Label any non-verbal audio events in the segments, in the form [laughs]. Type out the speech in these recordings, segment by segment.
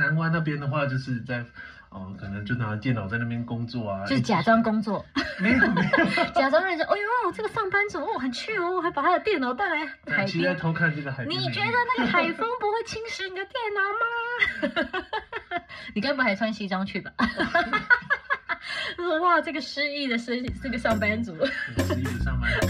南湾那边的话，就是在哦，可能就拿电脑在那边工作啊，就是假装工作，没有没有，[laughs] 假装认真。哎呦，这个上班族哦，很趣哦，还把他的电脑带来海边，期待偷看这个海边。你觉得那个海风不会侵蚀你的电脑吗？[laughs] 你该不会还穿西装去吧？[laughs] 哇，这个失忆的是这个上班族，失忆的上班族。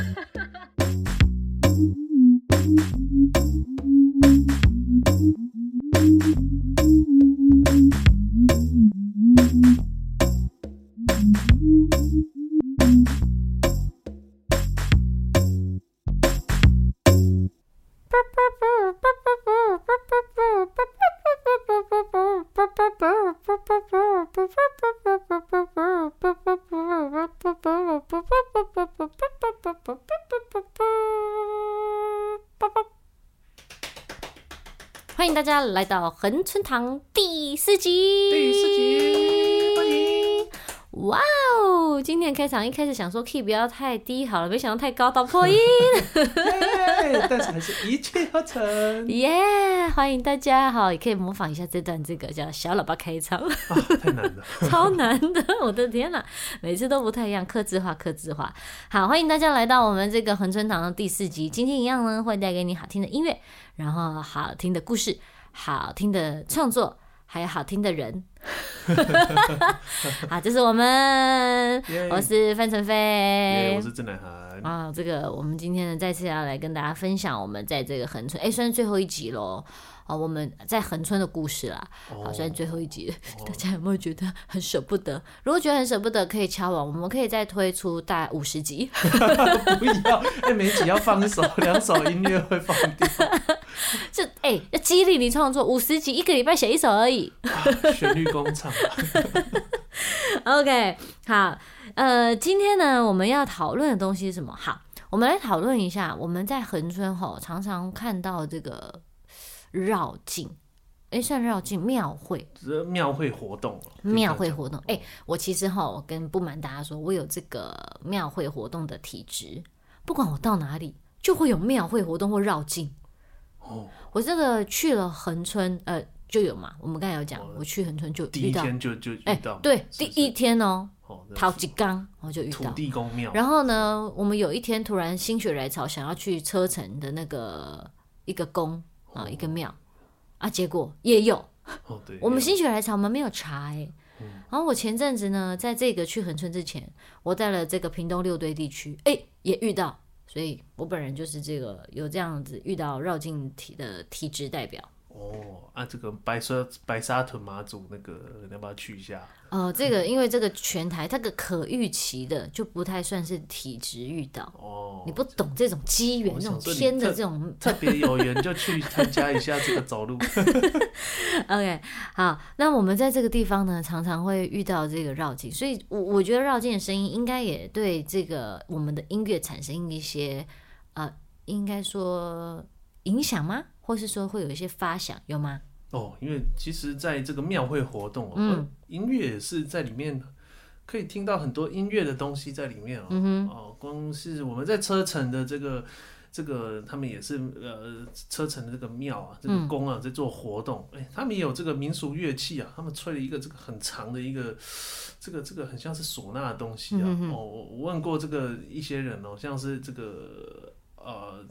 大家来到恒春堂第四集。第四集，欢迎！哇哦，今天开场一开始想说 key 不要太低好了，没想到太高到破音。[laughs] 但是还是一气呵成。耶！[laughs] Yeah, 欢迎大家，好，也可以模仿一下这段这个叫小喇叭开场。啊，太难了，[laughs] 超难的，我的天哪，每次都不太一样，克制化，克制化。好，欢迎大家来到我们这个恒春堂的第四集。今天一样呢，会带给你好听的音乐。然后好听的故事，好听的创作，还有好听的人。[laughs] 好，这是我们，yeah, 我是范丞斐，我是郑乃涵。啊，这个我们今天呢，再次要来跟大家分享我们在这个恒春，哎，算是最后一集喽。啊，我们在恒春的故事啦，好，虽然最后一集，[laughs] 大家有没有觉得很舍不得？如果觉得很舍不得，可以敲完，我们可以再推出大概五十集。[laughs] 不要，哎，每集要放一首，两首音乐会放掉。[laughs] 就哎，要激励你创作，五十集一个礼拜写一首而已。旋律工厂。[laughs] OK，好，呃，今天呢，我们要讨论的东西是什么？好，我们来讨论一下，我们在恒春吼常常看到这个。绕境，哎，算绕境庙会，庙会活动，庙会活动。哎，我其实哈，我跟不瞒大家说，我有这个庙会活动的体质，不管我到哪里，就会有庙会活动或绕境。哦，我这个去了恒春，呃，就有嘛。我们刚才有讲，我去恒春就遇到，第一天就就遇到，对，第一天哦，陶吉刚，我就遇到土地公庙。然后呢，我们有一天突然心血来潮，想要去车城的那个一个宫。啊，一个庙啊，结果也有。哦、对，我们心血来潮，我们没有查哎。嗯、然后我前阵子呢，在这个去恒春之前，我在了这个屏东六堆地区，哎，也遇到。所以我本人就是这个有这样子遇到绕境体的体质代表。哦，啊，这个白沙白沙屯马祖那个，你要不要去一下？哦、呃，这个因为这个全台，它个可预期的就不太算是体质遇到。哦，你不懂这种机缘，这种天的这种特别有缘，就去参加一下这个走路。[laughs] OK，好，那我们在这个地方呢，常常会遇到这个绕境，所以我我觉得绕境的声音应该也对这个我们的音乐产生一些呃，应该说影响吗？或是说会有一些发响，有吗？哦，因为其实在这个庙会活动，嗯，音乐也是在里面可以听到很多音乐的东西在里面哦。嗯，哦，光是我们在车城的这个这个，他们也是呃车城的这个庙啊，这个宫啊，在做活动。哎、嗯，他们也有这个民俗乐器啊，他们吹了一个这个很长的一个这个这个很像是唢呐的东西啊。嗯、哦，我问过这个一些人哦，像是这个。呃，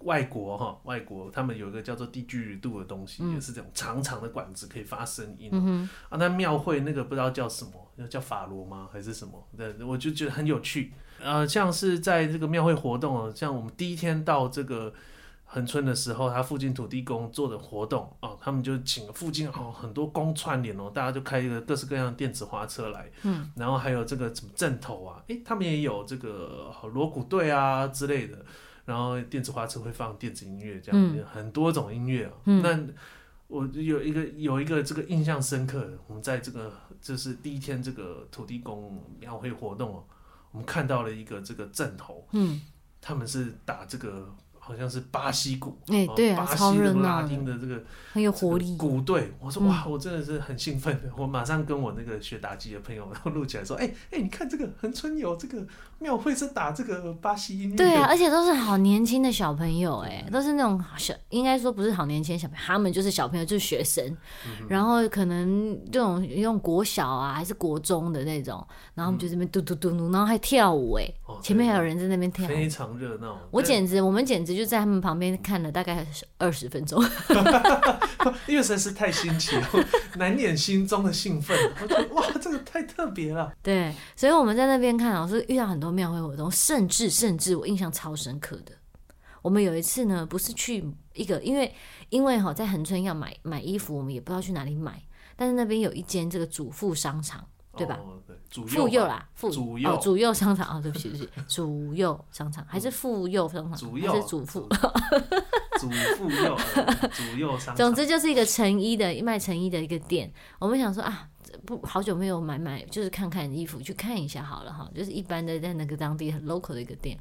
外国哈，外国他们有一个叫做低聚度的东西，嗯、也是这种长长的管子可以发声音。啊，那庙会那个不知道叫什么，叫法罗吗？还是什么？对，我就觉得很有趣。呃，像是在这个庙会活动哦，像我们第一天到这个恒春的时候，他附近土地公做的活动啊，他们就请附近哦很多公串联哦，大家就开一个各式各样的电子花车来，嗯，然后还有这个什么阵头啊，诶，他们也有这个锣鼓队啊之类的。然后电子花车会放电子音乐，这样、嗯、很多种音乐那我有一个有一个这个印象深刻，我们在这个就是第一天这个土地公庙会活动哦，我们看到了一个这个阵头，嗯，他们是打这个好像是巴西鼓，哎、欸，对啊，巴超热闹，拉丁的这个很有活力鼓队。我说哇，我真的是很兴奋的，[laughs] 我马上跟我那个学打击的朋友然后录起来说，哎、欸、哎、欸，你看这个恒春有这个庙会是打这个巴西音乐，对啊，而且都是好年轻的小朋友，哎，都是那种小，应该说不是好年轻小朋友，他们就是小朋友，就是学生，嗯、然后可能这种用国小啊还是国中的那种，然后我们就这边嘟嘟嘟嘟，然后还跳舞，哎、哦，前面还有人在那边跳，非常热闹。我简直，我们简直。就在他们旁边看了大概二十分钟，[laughs] 因为实在是太新奇了，难掩心中的兴奋。[laughs] 我觉得哇，这个太特别了。对，所以我们在那边看，老师遇到很多庙会活动，甚至甚至我印象超深刻的。我们有一次呢，不是去一个，因为因为哈在恒春要买买衣服，我们也不知道去哪里买，但是那边有一间这个主妇商场。对吧？妇幼啦，妇主幼哦，主幼商场啊、哦，对不起，对不起，主幼商场还是妇幼商场，主还是主妇？主妇幼，主幼商场。总之就是一个成衣的卖成衣的一个店。我们想说啊，不好久没有买买，就是看看衣服，去看一下好了哈。就是一般的在那个当地很 local 的一个店。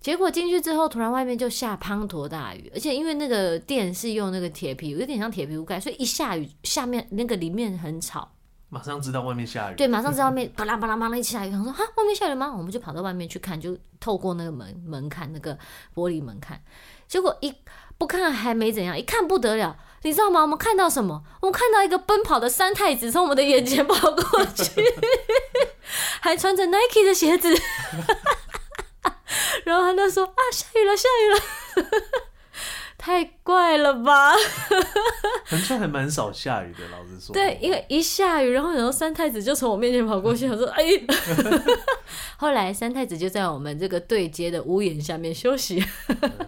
结果进去之后，突然外面就下滂沱大雨，而且因为那个店是用那个铁皮，有点像铁皮屋盖，所以一下雨，下面那个里面很吵。马上知道外面下雨，对，马上知道外面巴拉巴拉巴拉一起下雨。他说：“哈，外面下雨吗？”我们就跑到外面去看，就透过那个门门看那个玻璃门看。结果一不看还没怎样，一看不得了，你知道吗？我们看到什么？我们看到一个奔跑的三太子从我们的眼前跑过去，[laughs] 还穿着 Nike 的鞋子。然后他就说：“啊，下雨了，下雨了。”太怪了吧！[laughs] 恒春还蛮少下雨的，老实说。对，因为一下雨，然后然后三太子就从我面前跑过去，他说：“哎。[laughs] ”后来三太子就在我们这个对接的屋檐下面休息。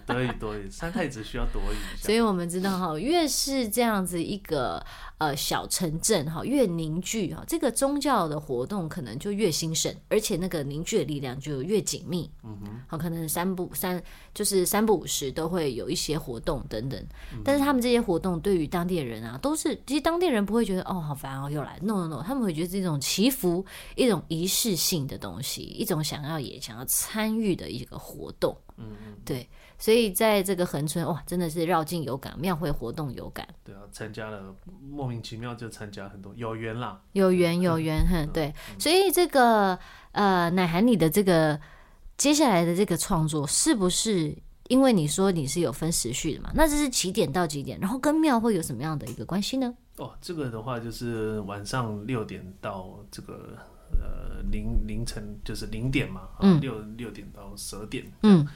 躲雨，躲雨，三太子需要躲雨。所以我们知道哈，越是这样子一个。呃，小城镇哈越凝聚哈，这个宗教的活动可能就越兴盛，而且那个凝聚的力量就越紧密。嗯哼，好，可能三不三就是三不五时都会有一些活动等等。但是他们这些活动对于当地人啊，都是其实当地人不会觉得哦好烦哦又来，no no no，他们会觉得是一种祈福，一种仪式性的东西，一种想要也想要参与的一个活动。嗯嗯，对。所以在这个恒春哇，真的是绕境有感，庙会活动有感。对啊，参加了莫名其妙就参加很多，有缘啦，有缘有缘，哼，对。所以这个呃，奶涵你的这个接下来的这个创作，是不是因为你说你是有分时序的嘛？那这是几点到几点？然后跟庙会有什么样的一个关系呢？哦，这个的话就是晚上六点到这个呃凌凌晨就是零点嘛，嗯，六六点到十二点，嗯。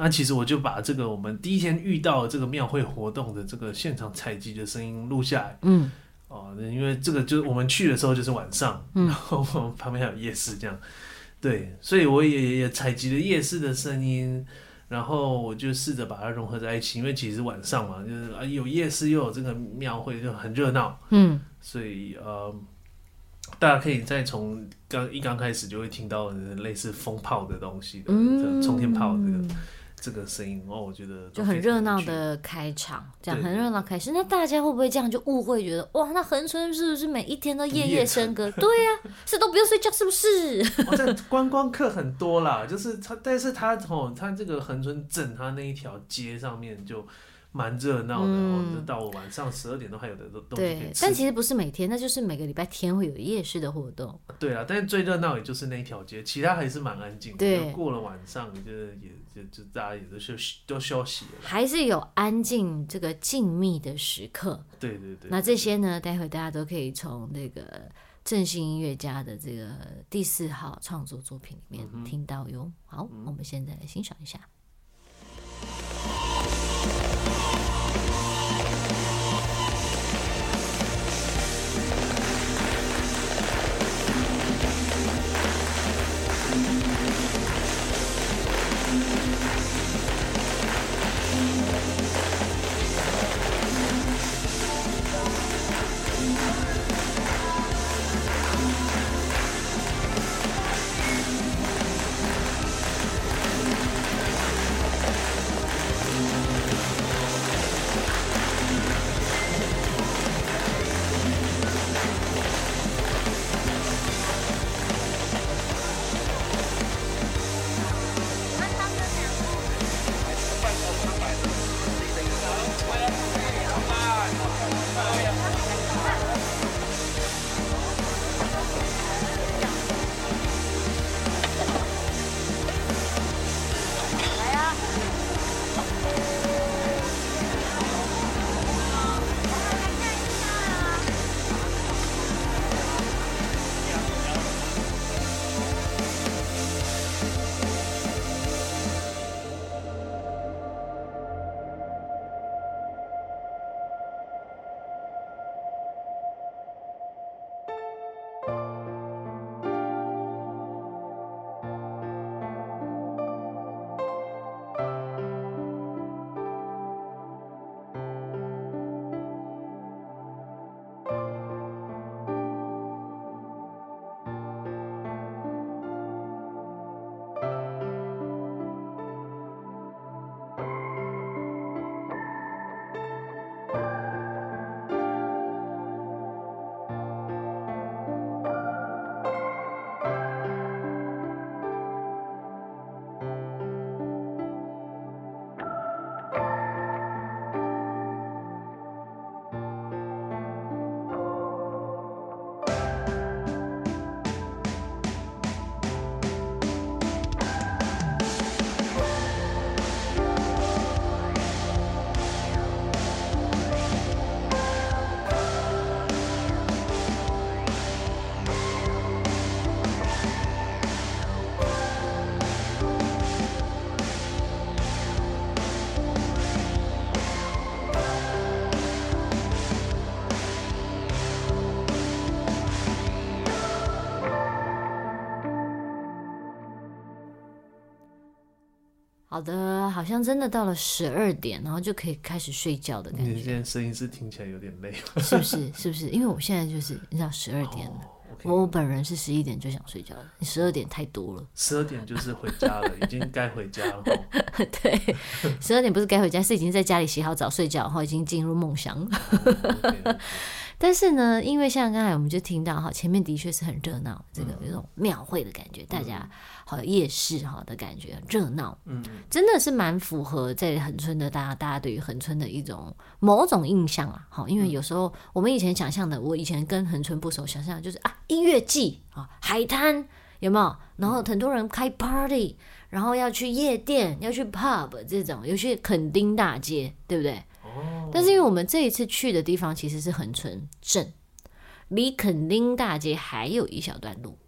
那其实我就把这个我们第一天遇到这个庙会活动的这个现场采集的声音录下来，嗯，哦，因为这个就是我们去的时候就是晚上，嗯，然后我们旁边还有夜市这样，对，所以我也也采集了夜市的声音，然后我就试着把它融合在一起，因为其实晚上嘛，就是啊有夜市又有这个庙会就很热闹，嗯，所以呃，大家可以再从刚一刚开始就会听到类似风炮的东西的，嗯，冲天炮这个。这个声音哦，我觉得就很热闹的开场，这样很热闹开始。那大家会不会这样就误会，觉得哇，那恒春是不是每一天都夜夜笙歌？[laughs] 对呀、啊，是都不用睡觉，是不是？[laughs] 哦、这观光客很多啦，就是他，但是他哦，他这个恒春整，他那一条街上面就。蛮热闹的，嗯、哦，到晚上十二点都还有的都都对，但其实不是每天，那就是每个礼拜天会有夜市的活动。对啊，但是最热闹也就是那一条街，其他还是蛮安静的。对，过了晚上，就是也就就大家也都休息，都休息了。还是有安静这个静谧的时刻。对对。那这些呢，待会大家都可以从那个振兴音乐家的这个第四号创作作品里面听到哟。嗯、好，我们现在来欣赏一下。好的，好像真的到了十二点，然后就可以开始睡觉的感觉。你现在声音是听起来有点累，是不是？是不是？因为我现在就是你知道十二点了。我本人是十一点就想睡觉了，你十二点太多了。十二点就是回家了，已经该回家了。[laughs] 对，十二点不是该回家，是已经在家里洗好澡睡觉，然后已经进入梦乡。Oh, okay, okay. 但是呢，因为像刚才我们就听到哈，前面的确是很热闹，这个有种庙会的感觉，大家好夜市哈的感觉，热闹，嗯，真的是蛮符合在恒春的大家，大家对于恒春的一种某种印象啊，好，因为有时候我们以前想象的，我以前跟恒春不熟，想象就是啊音乐季啊海滩有没有？然后很多人开 party，然后要去夜店，要去 pub 这种，尤其垦丁大街，对不对？但是因为我们这一次去的地方其实是恒春镇，离垦丁大街还有一小段路。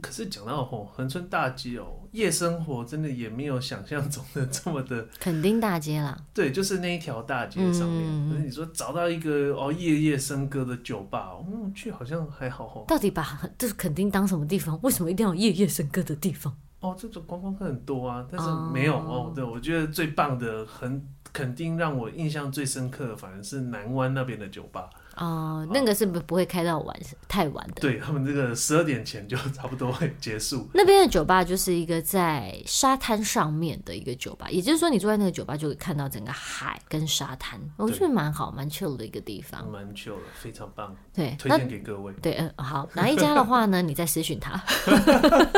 可是讲到吼恒春大街哦，夜生活真的也没有想象中的这么的。垦丁大街啦，对，就是那一条大街上面。嗯、可是你说找到一个哦夜夜笙歌的酒吧，嗯，去好像还好吼。到底把这是垦丁当什么地方？为什么一定要夜夜笙歌的地方？哦，这种观光客很多啊，但是没有哦，哦。对，我觉得最棒的很。肯定让我印象最深刻的，反而是南湾那边的酒吧。哦、呃，那个是不不会开到晚太晚的。对，他们这个十二点前就差不多会结束。那边的酒吧就是一个在沙滩上面的一个酒吧，也就是说你坐在那个酒吧就可以看到整个海跟沙滩，我觉得蛮好蛮 chill 的一个地方。蛮 chill 的，非常棒。对，推荐给各位。对，嗯，好，哪一家的话呢？你再私讯他。[laughs]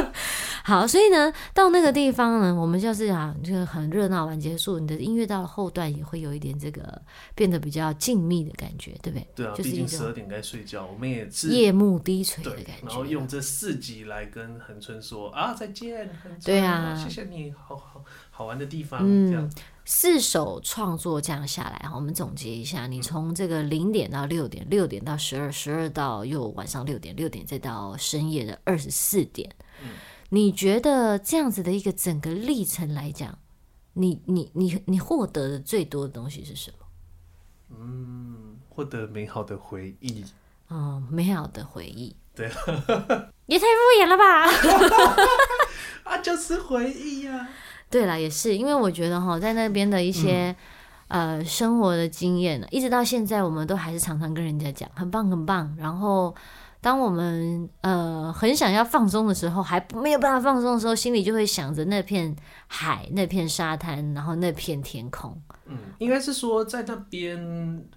[laughs] 好，所以呢，到那个地方呢，我们就是啊，这个很热闹完结束，你的音乐到了后段也会有一点这个变得比较静谧的感觉，对不对？对啊，毕竟十二点该睡觉，我们也是夜幕低垂的感觉。然后用这四集来跟恒春说啊，再见，恒，对啊，谢谢你，好好好玩的地方。嗯，这样四首创作这样下来，我们总结一下，你从这个零点到六点，六点到十二，十二到又晚上六点，六点再到深夜的二十四点。嗯。你觉得这样子的一个整个历程来讲，你你你你获得的最多的东西是什么？嗯，获得美好的回忆。哦，美好的回忆。对，[laughs] 也太敷衍了吧！[laughs] 啊，就是回忆呀、啊。对了，也是因为我觉得哈，在那边的一些、嗯、呃生活的经验，一直到现在，我们都还是常常跟人家讲，很棒很棒。然后。当我们呃很想要放松的时候，还没有办法放松的时候，心里就会想着那片海、那片沙滩，然后那片天空。嗯，应该是说在那边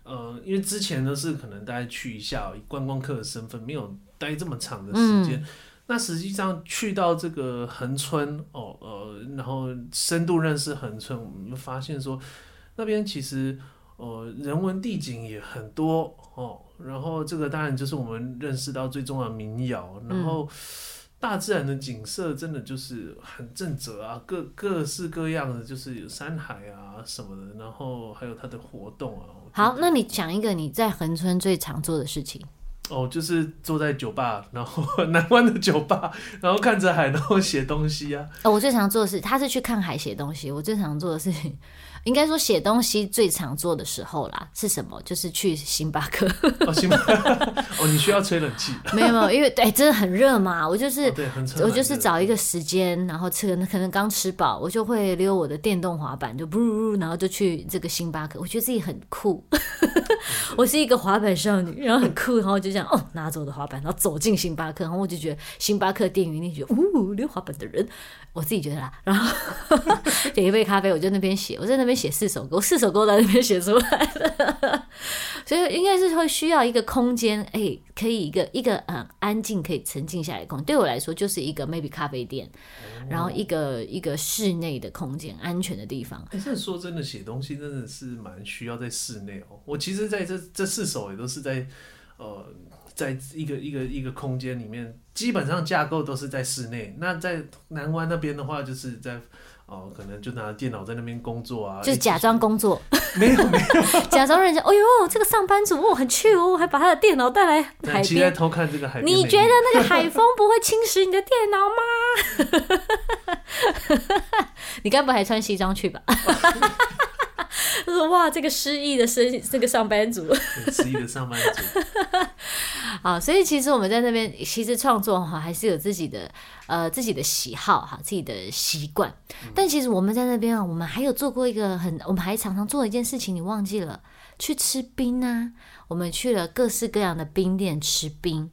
呃，因为之前都是可能大家去一下以观光客的身份，没有待这么长的时间。嗯、那实际上去到这个恒村哦呃，然后深度认识恒村，我们就发现说那边其实呃人文地景也很多哦。然后这个当然就是我们认识到最重要的民谣，然后大自然的景色真的就是很正则啊，各各式各样的，就是有山海啊什么的，然后还有它的活动啊。好，那你讲一个你在横村最常做的事情。哦，就是坐在酒吧，然后 [laughs] 南湾的酒吧，然后看着海，然后写东西啊。哦，我最常做的是，他是去看海写东西，我最常做的事情。应该说写东西最常做的时候啦，是什么？就是去星巴克。哦，星巴克。哦，你需要吹冷气？[laughs] 没有没有，因为对，真的很热嘛。我就是，哦、我就是找一个时间，然后吃，可能刚吃饱，我就会溜我的电动滑板，就噗，然后就去这个星巴克。我觉得自己很酷，[laughs] 我是一个滑板少女，然后很酷，然后就这样哦，拿着我的滑板，然后走进星巴克，然后我就觉得星巴克店员那觉得，哦，溜滑板的人，我自己觉得啦。然后 [laughs] 点一杯咖啡，我就那边写，我在那边。写四首歌，四首歌在那边写出来的，[laughs] 所以应该是会需要一个空间，哎、欸，可以一个一个很安静，可以沉静下来的空间。对我来说，就是一个 maybe 咖啡店，哦、然后一个一个室内的空间，安全的地方。但是说真的，写东西真的是蛮需要在室内哦。我其实在这这四首也都是在呃，在一个一个一个空间里面，基本上架构都是在室内。那在南湾那边的话，就是在。哦，可能就拿电脑在那边工作啊，就是假装工作，没 [laughs] 有没有，[laughs] 假装人家，哦呦，这个上班族哦很趣哦，还把他的电脑带来海边，在偷看这个海边。你觉得那个海风不会侵蚀你的电脑吗？[laughs] 你该不还穿西装去吧？他说：“哇，这个失意的生，这个上班族，失意的上班族。”好，所以其实我们在那边其实创作哈，还是有自己的呃自己的喜好哈，自己的习惯。但其实我们在那边啊，我们还有做过一个很，我们还常常做一件事情，你忘记了？去吃冰啊！我们去了各式各样的冰店吃冰。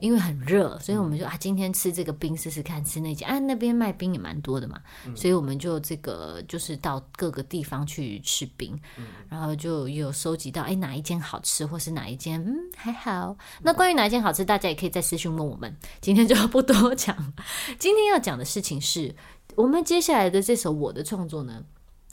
因为很热，所以我们就啊，今天吃这个冰试试看，吃那家啊，那边卖冰也蛮多的嘛，所以我们就这个就是到各个地方去吃冰，然后就有收集到哎哪一间好吃，或是哪一间嗯还好。那关于哪一间好吃，大家也可以在私讯问我们。今天就不多讲，今天要讲的事情是我们接下来的这首我的创作呢，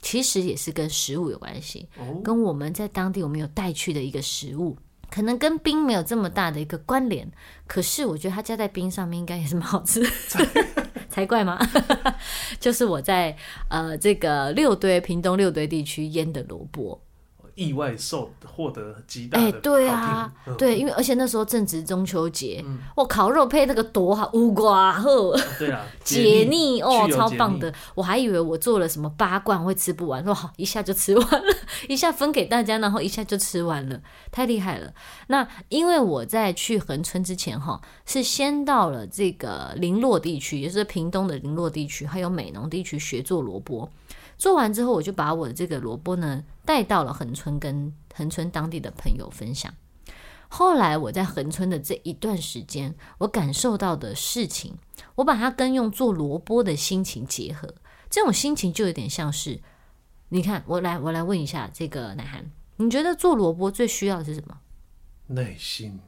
其实也是跟食物有关系，跟我们在当地我们有带去的一个食物。可能跟冰没有这么大的一个关联，可是我觉得它加在冰上面应该也是蛮好吃的，[laughs] 才怪吗？[laughs] 就是我在呃这个六堆屏东六堆地区腌的萝卜。意外受获得极大的，哎，对啊，对，因为而且那时候正值中秋节，哇烤肉配那个多好，乌瓜呵，对啊，[laughs] 解腻哦，超棒的。我还以为我做了什么八罐会吃不完，哇，一下就吃完了，[laughs] 一下分给大家，然后一下就吃完了，太厉害了。那因为我在去恒春之前哈，是先到了这个林洛地区，也就是屏东的林洛地区，还有美浓地区学做萝卜。做完之后，我就把我的这个萝卜呢带到了恒春，跟恒春当地的朋友分享。后来我在恒春的这一段时间，我感受到的事情，我把它跟用做萝卜的心情结合，这种心情就有点像是，你看，我来我来问一下这个乃涵，你觉得做萝卜最需要的是什么？耐心。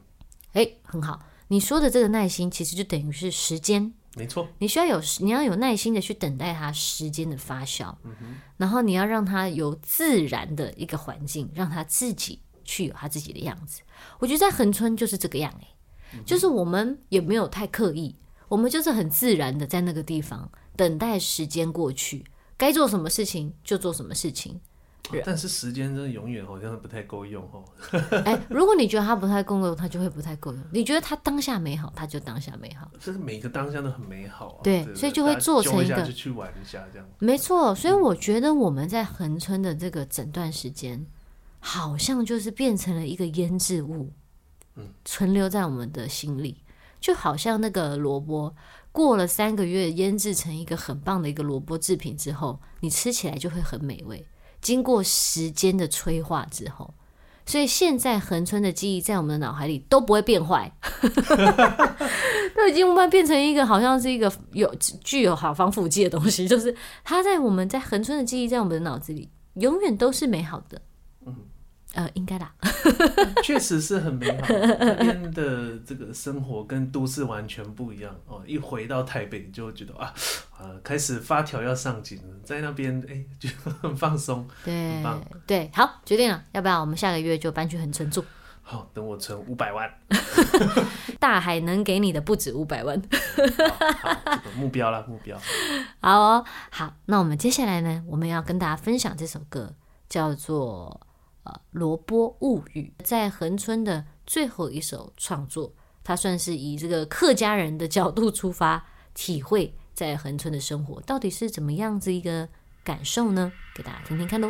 诶，很好，你说的这个耐心，其实就等于是时间。没错，你需要有你要有耐心的去等待它时间的发酵，嗯，然后你要让它有自然的一个环境，让它自己去有它自己的样子。我觉得在恒春就是这个样诶，嗯，就是我们也没有太刻意，我们就是很自然的在那个地方等待时间过去，该做什么事情就做什么事情。但是时间真的永远好像不太够用哦。[laughs] 哎，如果你觉得它不太够用，它就会不太够用。你觉得它当下美好，它就当下美好。就是每个当下都很美好啊。对，所以就会做成一个。就去玩一下这样。没错，所以我觉得我们在恒春的这个整段时间，好像就是变成了一个腌制物，嗯，存留在我们的心里，就好像那个萝卜过了三个月腌制成一个很棒的一个萝卜制品之后，你吃起来就会很美味。经过时间的催化之后，所以现在恒春的记忆在我们的脑海里都不会变坏，[laughs] 都已经慢慢变成一个好像是一个有具有好防腐剂的东西，就是它在我们在恒春的记忆在我们的脑子里永远都是美好的。嗯。呃，应该啦，[laughs] 确实是很美好。那边的这个生活跟都市完全不一样哦。一回到台北，就觉得啊，呃，开始发条要上紧了，在那边哎，就很放松，对，很棒。对，好，决定了，要不要我们下个月就搬去恒春住？好，等我存五百万，[laughs] 大海能给你的不止五百万。目标了，目标。好哦，好，那我们接下来呢，我们要跟大家分享这首歌，叫做。《萝卜物语》在恒春的最后一首创作，他算是以这个客家人的角度出发，体会在恒春的生活到底是怎么样子一个感受呢？给大家听听看喽。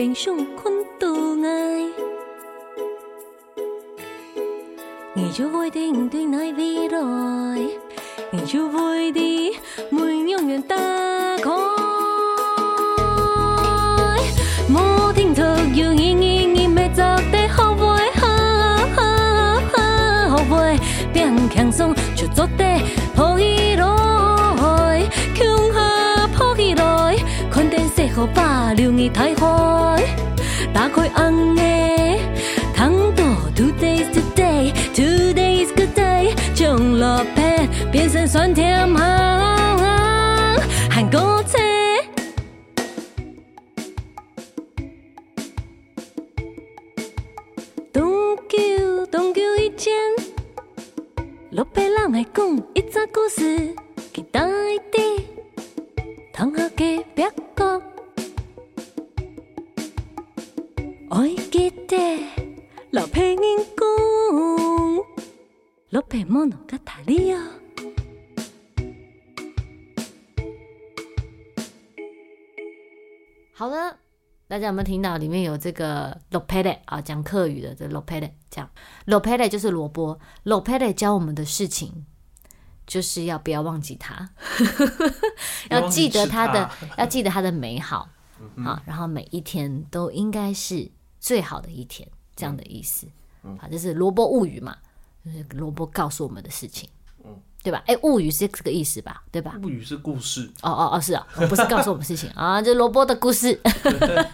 冰上困倒爱，你就不一定对那未来，你就不一定门永远打开。电细河把留你台湾。打开红的糖豆，Today is the day，today's good day，将落片变成酸甜咸韩国菜。大家有没有听到里面有这个罗佩勒啊？讲客语的这罗佩勒，讲罗佩勒就是萝卜。罗佩勒教我们的事情，就是要不要忘记他，[laughs] 要记得他的，要记得他的美好。啊，然后每一天都应该是。最好的一天，这样的意思，嗯，好，这是萝卜物语嘛，就是萝卜告诉我们的事情，嗯，对吧？哎，物语是这个意思吧？对吧？物语是故事，哦哦哦，是啊，不是告诉我们事情 [laughs] 啊，就萝卜的故事，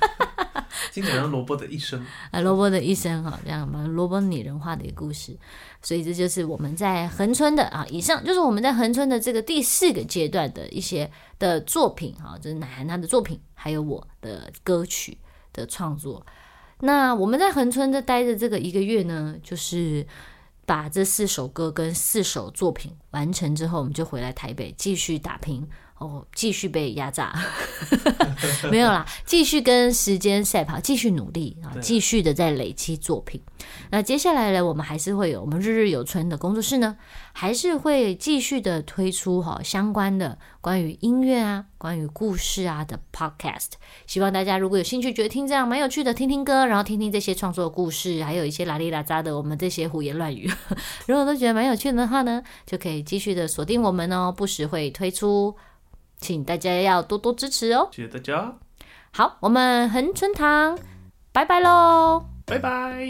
[laughs] 经常萝卜的一生，[laughs] 啊，萝卜的一生哈，这样嘛萝卜拟人化的一个故事，所以这就是我们在恒春的啊，以上就是我们在恒春的这个第四个阶段的一些的作品哈，就是奶涵他的作品，还有我的歌曲的创作。那我们在恒春这待着这个一个月呢，就是把这四首歌跟四首作品完成之后，我们就回来台北继续打拼。哦，继续被压榨，[laughs] 没有啦，继续跟时间赛跑，继续努力啊，继续的在累积作品。那接下来呢，我们还是会有我们日日有春的工作室呢，还是会继续的推出哈相关的关于音乐啊、关于故事啊的 podcast。希望大家如果有兴趣，觉得听这样蛮有趣的，听听歌，然后听听这些创作故事，还有一些拉里拉扎的我们这些胡言乱语，[laughs] 如果都觉得蛮有趣的话呢，就可以继续的锁定我们哦，不时会推出。请大家要多多支持哦。谢谢大家。好我们恒春堂拜拜喽拜拜。